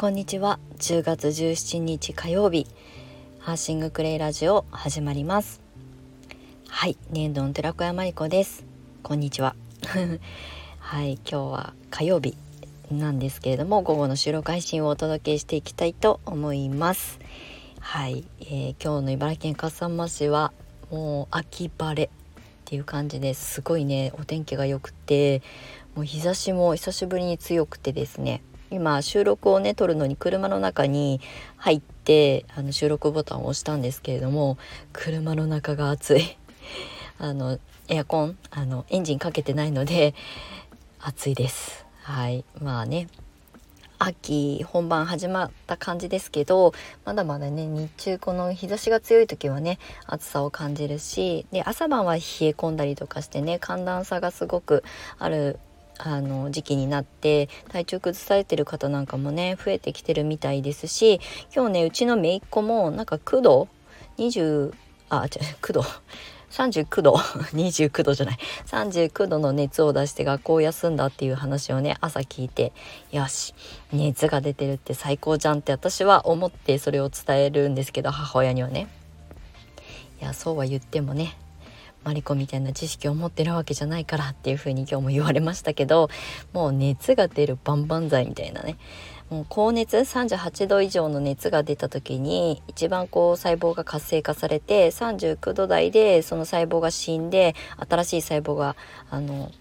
こんにちは。10月17日火曜日ハーシングクレイラジオ始まります。はい年度の寺子屋まりこです。こんにちは。はい今日は火曜日なんですけれども午後の収録配信をお届けしていきたいと思います。はい、えー、今日の茨城県笠間市はもう秋晴れっていう感じですごいねお天気が良くてもう日差しも久しぶりに強くてですね今収録をね撮るのに車の中に入ってあの収録ボタンを押したんですけれども車の中が暑い。あのエアコンあのエンジンかけてないので暑いです。はい。まあね。秋本番始まった感じですけどまだまだね日中この日差しが強い時はね暑さを感じるしで朝晩は冷え込んだりとかしてね寒暖差がすごくあるあの時期になって体調崩されてる方なんかもね増えてきてるみたいですし今日ねうちの姪っ子もなんか9度20あ違う9度39度 29度じゃない39度の熱を出して学校を休んだっていう話をね朝聞いてよし熱が出てるって最高じゃんって私は思ってそれを伝えるんですけど母親にはね。いやそうは言ってもねマリコみたいな知識を持ってるわけじゃないからっていう風に今日も言われましたけどもう熱が出るバンバン剤みたいなね。もう高熱38度以上の熱が出た時に一番こう細胞が活性化されて39度台でその細胞が死んで新しい細胞があの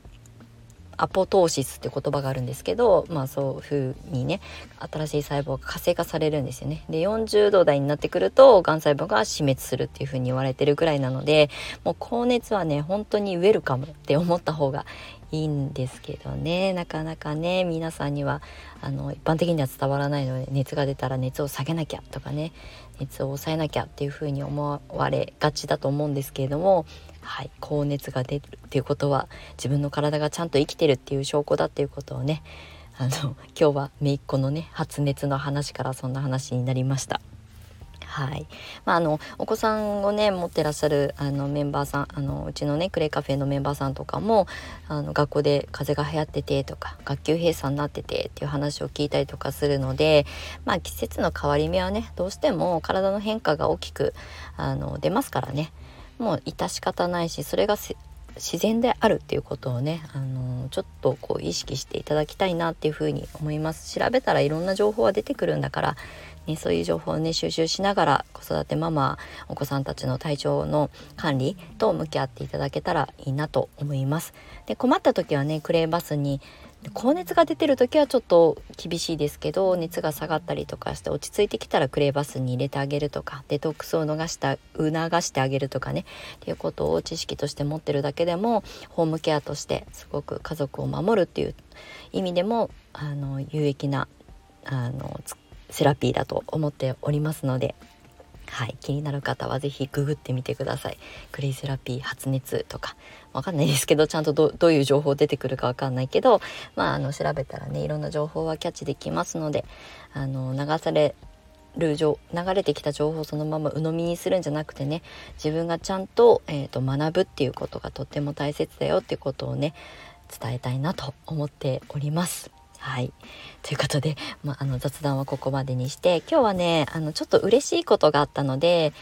アポトーシスって言葉があるんですけどまあそういうふうにね新しい細胞が活性化されるんですよね。で40度台になってくるとがん細胞が死滅するっていうふうに言われてるぐらいなのでもう高熱はね本当にウェルカムって思った方がいいんですけどねなかなかね皆さんにはあの一般的には伝わらないので熱が出たら熱を下げなきゃとかね熱を抑えなきゃっていうふうに思われがちだと思うんですけれどもはい、高熱が出るっていうことは自分の体がちゃんと生きてるっていう証拠だっていうことをねあの今日は姪っ子のね発熱の話からそんな話になりました。はい。まあ、あのお子さんをね持ってらっしゃるあのメンバーさんあのうちのねクレイカフェのメンバーさんとかもあの学校で風邪が流行っててとか学級閉鎖になっててっていう話を聞いたりとかするので、まあ、季節の変わり目はねどうしても体の変化が大きくあの出ますからね。もう致し方ないしそれが自然であるっていうことをね、あの、ちょっとこう意識していただきたいなっていうふうに思います。調べたらいろんな情報は出てくるんだから、ね、そういう情報をね収集しながら子育てママお子さんたちの体調の管理と向き合っていただけたらいいなと思います。で困った時はねクレーバスに高熱が出てる時はちょっと厳しいですけど熱が下がったりとかして落ち着いてきたらクレーバスに入れてあげるとかデトックスを逃した促してあげるとかねっていうことを知識として持ってるだけでもホームケアとしてすごく家族を守るっていう意味でもあの有益なあのセラピーだと思っておりますのではい、気になる方は是非ググってみてください。クレイセラピー発熱とかわかんないですけどちゃんとどういう情報出てくるかわかんないけど、まあ、あの調べたらねいろんな情報はキャッチできますのであの流される流れてきた情報をそのまま鵜呑みにするんじゃなくてね自分がちゃんと,、えーと、学ぶっていうことがとっても大切だよっていうことをね伝えたいなと思っております。はい。ということで、まあ、あの雑談はここまでにして今日はねあのちょっと嬉しいことがあったので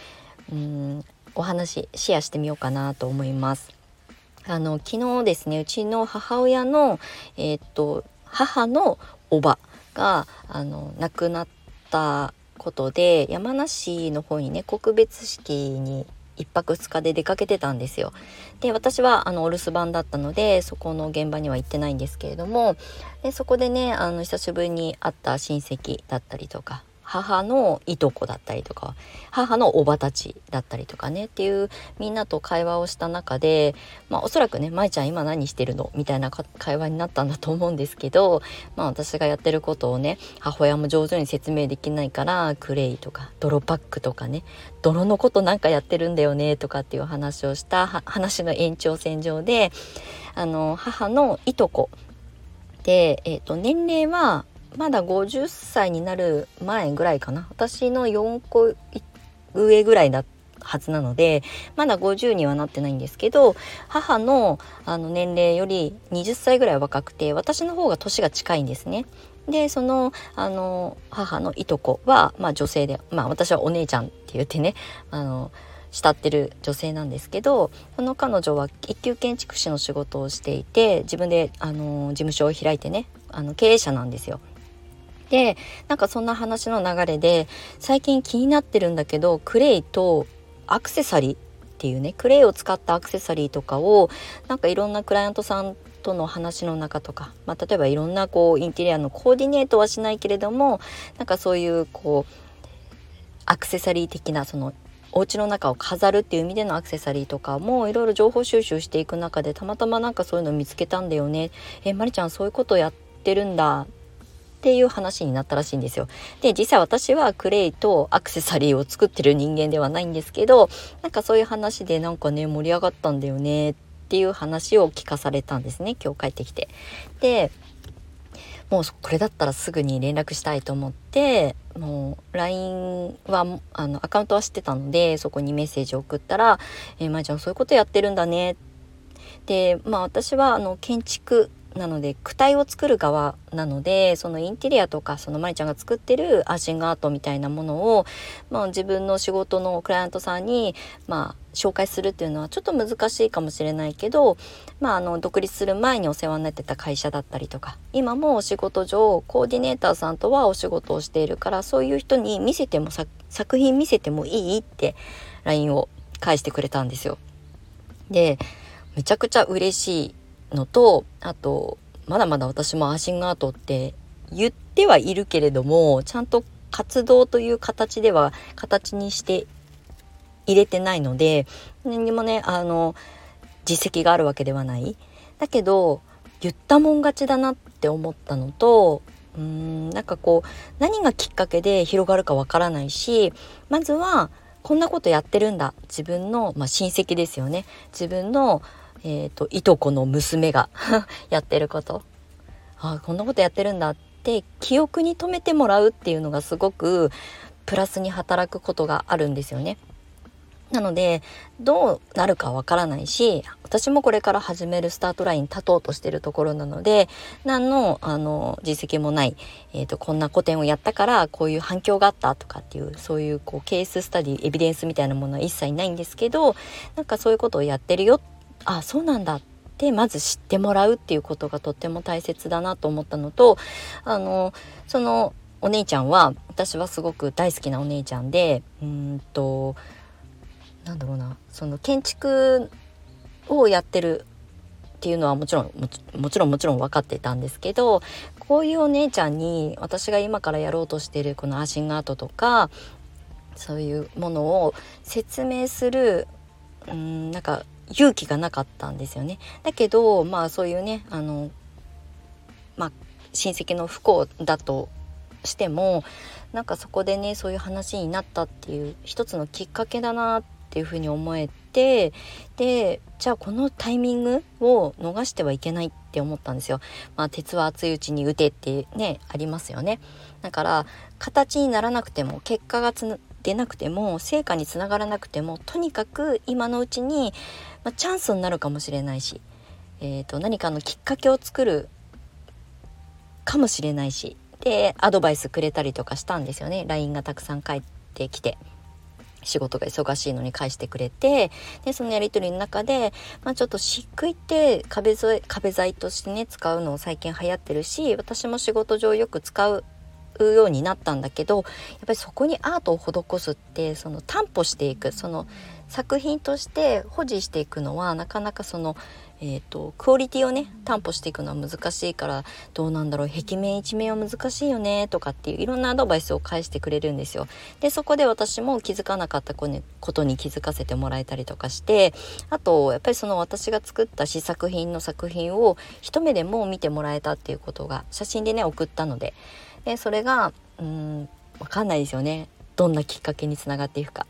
うんお話シェアしてみようかなと思います。あの昨日ですねうちの母親の、えー、っと母のおばがあの亡くなったことで山梨の方にね告別式に1泊2日で出かけてたんですよ。で私はあのお留守番だったのでそこの現場には行ってないんですけれどもでそこでねあの久しぶりに会った親戚だったりとか母のいとこだったりとか母のおばたちだったりとかねっていうみんなと会話をした中で、まあ、おそらくね「舞ちゃん今何してるの?」みたいな会話になったんだと思うんですけど、まあ、私がやってることをね母親も上手に説明できないからクレイとか泥パックとかね泥のことなんかやってるんだよねとかっていう話をした話の延長線上であの母のいとこで、えーと年齢はまだ50歳になる前ぐらいかな私の4個上ぐらいだはずなのでまだ50にはなってないんですけど母のあの年齢より20歳ぐらい若くて私の方が年が近いんですね。でそのあの母のいとこは、まあ、女性で、まあ、私はお姉ちゃんって言ってねあの慕ってる女性なんですけどその彼女は一級建築士の仕事をしていて自分であの事務所を開いてねあの経営者なんですよ。でなんかそんな話の流れで最近気になってるんだけどクレイとアクセサリーっていうねクレイを使ったアクセサリーとかをなんかいろんなクライアントさんとの話の中とか、まあ、例えばいろんなこうインテリアのコーディネートはしないけれどもなんかそういうこうアクセサリー的なそのお家の中を飾るっていう意味でのアクセサリーとかもいろいろ情報収集していく中でたまたまなんかそういうのを見つけたんだよね。えまりちゃんそういうことやってるんだ。っていう話になったらしいんですよ。で実際私はクレイとアクセサリーを作ってる人間ではないんですけどなんかそういう話でなんかね盛り上がったんだよねっていう話を聞かされたんですね今日帰ってきて。でもうこれだったらすぐに連絡したいと思ってもう LINE はあのアカウントは知ってたのでそこにメッセージを送ったら「えー、まあ、ちゃんそういうことやってるんだね」でまあ私はあの建築なので躯体を作る側なのでそのインテリアとかそのまりちゃんが作ってるアーシングアートみたいなものを、まあ、自分の仕事のクライアントさんに、まあ、紹介するっていうのはちょっと難しいかもしれないけど、まあ、あの独立する前にお世話になってた会社だったりとか今もお仕事上コーディネーターさんとはお仕事をしているからそういう人に見せても作品見せてもいいって LINE を返してくれたんですよ。でめちゃくちゃ嬉しいのとあとまだまだ私もアーシングアートって言ってはいるけれどもちゃんと活動という形では形にして入れてないので何にもねあの実績があるわけではない。だけど言ったもん勝ちだなって思ったのとうーんなんかこう何がきっかけで広がるかわからないしまずはこんなことやってるんだ。自分の、まあ、親戚ですよね。自分のえーと、いとこの娘が やってることあこんなことやってるんだって記憶に留めてもらうっていうのがすごくプラスに働くことがあるんですよね。なのでどうなるかわからないし私もこれから始めるスタートライン立とうとしてるところなので何のあの実績もない、えーと、こんな個展をやったからこういう反響があったとかっていうそういうこうケーススタディエビデンスみたいなものは一切ないんですけどなんかそういうことをやってるよってあそうなんだってまず知ってもらうっていうことがとっても大切だなと思ったのとあのそのお姉ちゃんは私はすごく大好きなお姉ちゃんでうんとなんだろうなその建築をやってるっていうのはもちろんもちろんもちろん分かってたんですけどこういうお姉ちゃんに私が今からやろうとしてるこのアシングアートとかそういうものを説明するうんなんか勇気がなかったんですよね。だけどまあそういうねあのまあ親戚の不幸だとしてもなんかそこでねそういう話になったっていう一つのきっかけだなっていうふうに思えてでじゃあこのタイミングを逃してはいけないって思ったんですよ。まあ、鉄は熱いうちに打てってねありますよね。だから形にならなくても結果がつ出なくても成果につながらなくてもとにかく今のうちに、まあ、チャンスになるかもしれないし、えーと、何かのきっかけを作るかもしれないしでアドバイスくれたりとかしたんですよね LINE がたくさん返ってきて。仕事が忙しいのに返してくれてでそのやり取りの中で、まあ、ちょっと漆喰って壁壁材としてね使うのを最近流行ってるし私も仕事上よく使ううようになったんだけどやっぱりそこにアートを施すってその担保していくその作品として保持していくのはなかなかその、えーと、クオリティをね担保していくのは難しいからどうなんだろう壁面一面は難しいよねとかっていういろんなアドバイスを返してくれるんですよ。でそこで私も気づかなかったことに気づかせてもらえたりとかしてあとやっぱりその私が作った試作品の作品を一目でも見てもらえたっていうことが写真でね送ったのででそれがうん分かんないですよね。どんなきっかけにつながっていくか。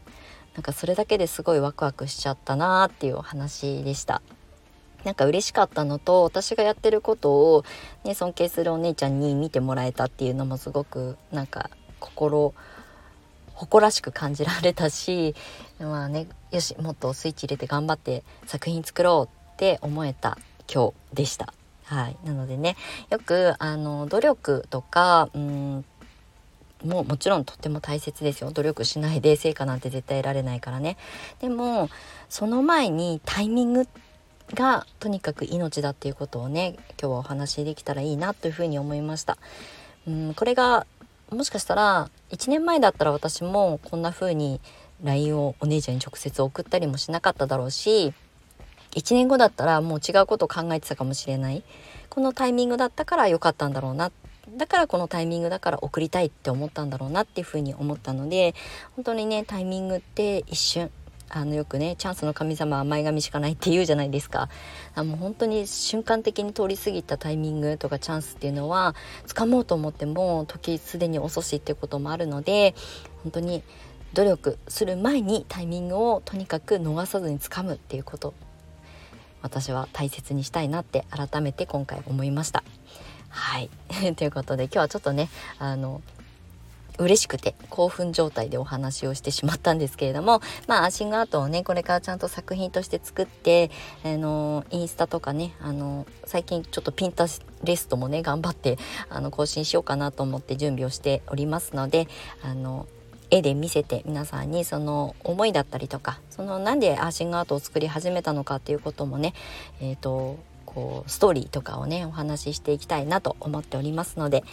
なんかそれだけですごいワクワクしちゃったなーっていうお話でした。なんか嬉しかったのと私がやってることを、ね、尊敬するお姉ちゃんに見てもらえたっていうのもすごくなんか心誇らしく感じられたしまあねよしもっとスイッチ入れて頑張って作品作ろうって思えた今日でした。はい、なのでねよくあの努力とかうんももちろんとっても大切ですよ。努力しないで成果なんて絶対得られないからね。でもその前にタイミングがとにかく命だっていうことをね今日はお話しできたらいいなというふうに思いました。うんこれがもしかしたら1年前だったら私もこんな風に LINE をお姉ちゃんに直接送ったりもしなかっただろうし1年後だったらもう違うことを考えてたかもしれない。このタイミングだったから良かったんだろうな。だからこのタイミングだから送りたいって思ったんだろうなっていうふうに思ったので本当にねタイミングって一瞬あのよくねチャンスの神様は前髪しかないって言うじゃないですか。あもう本当に瞬間的に通り過ぎたタイミングとかチャンスっていうのは掴もうと思っても時すでに遅しっていうこともあるので本当に努力する前にタイミングをとにかく逃さずに掴むっていうこと。私は大切にしたいなって改めて今回思いました。はい ということで今日はちょっとねあの嬉しくて興奮状態でお話をしてしまったんですけれどもまあアシングアートをねこれからちゃんと作品として作ってあのインスタとかねあの最近ちょっとピンタレストもね頑張ってあの更新しようかなと思って準備をしておりますのであの絵で見せて皆さんにその思いだったりとかそのなんでアーシングアートを作り始めたのかっていうこともねえっ、ー、とこうストーリーとかをねお話ししていきたいなと思っておりますので、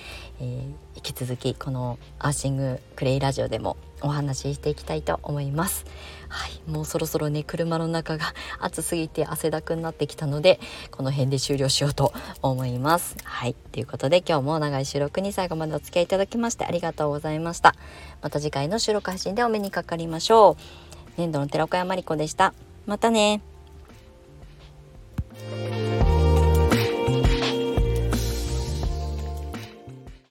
えー、引き続きこのアーシングクレイラジオでもお話ししていきたいと思います。はい、もうそろそろね車の中が暑すぎて汗だくになってきたのでこの辺で終了しようと思います。はいということで今日も長い収録に最後までお付き合いいただきましてありがとうございました。また次回の収録配信でお目にかかりましょう。年度の寺岡山理子でした。またね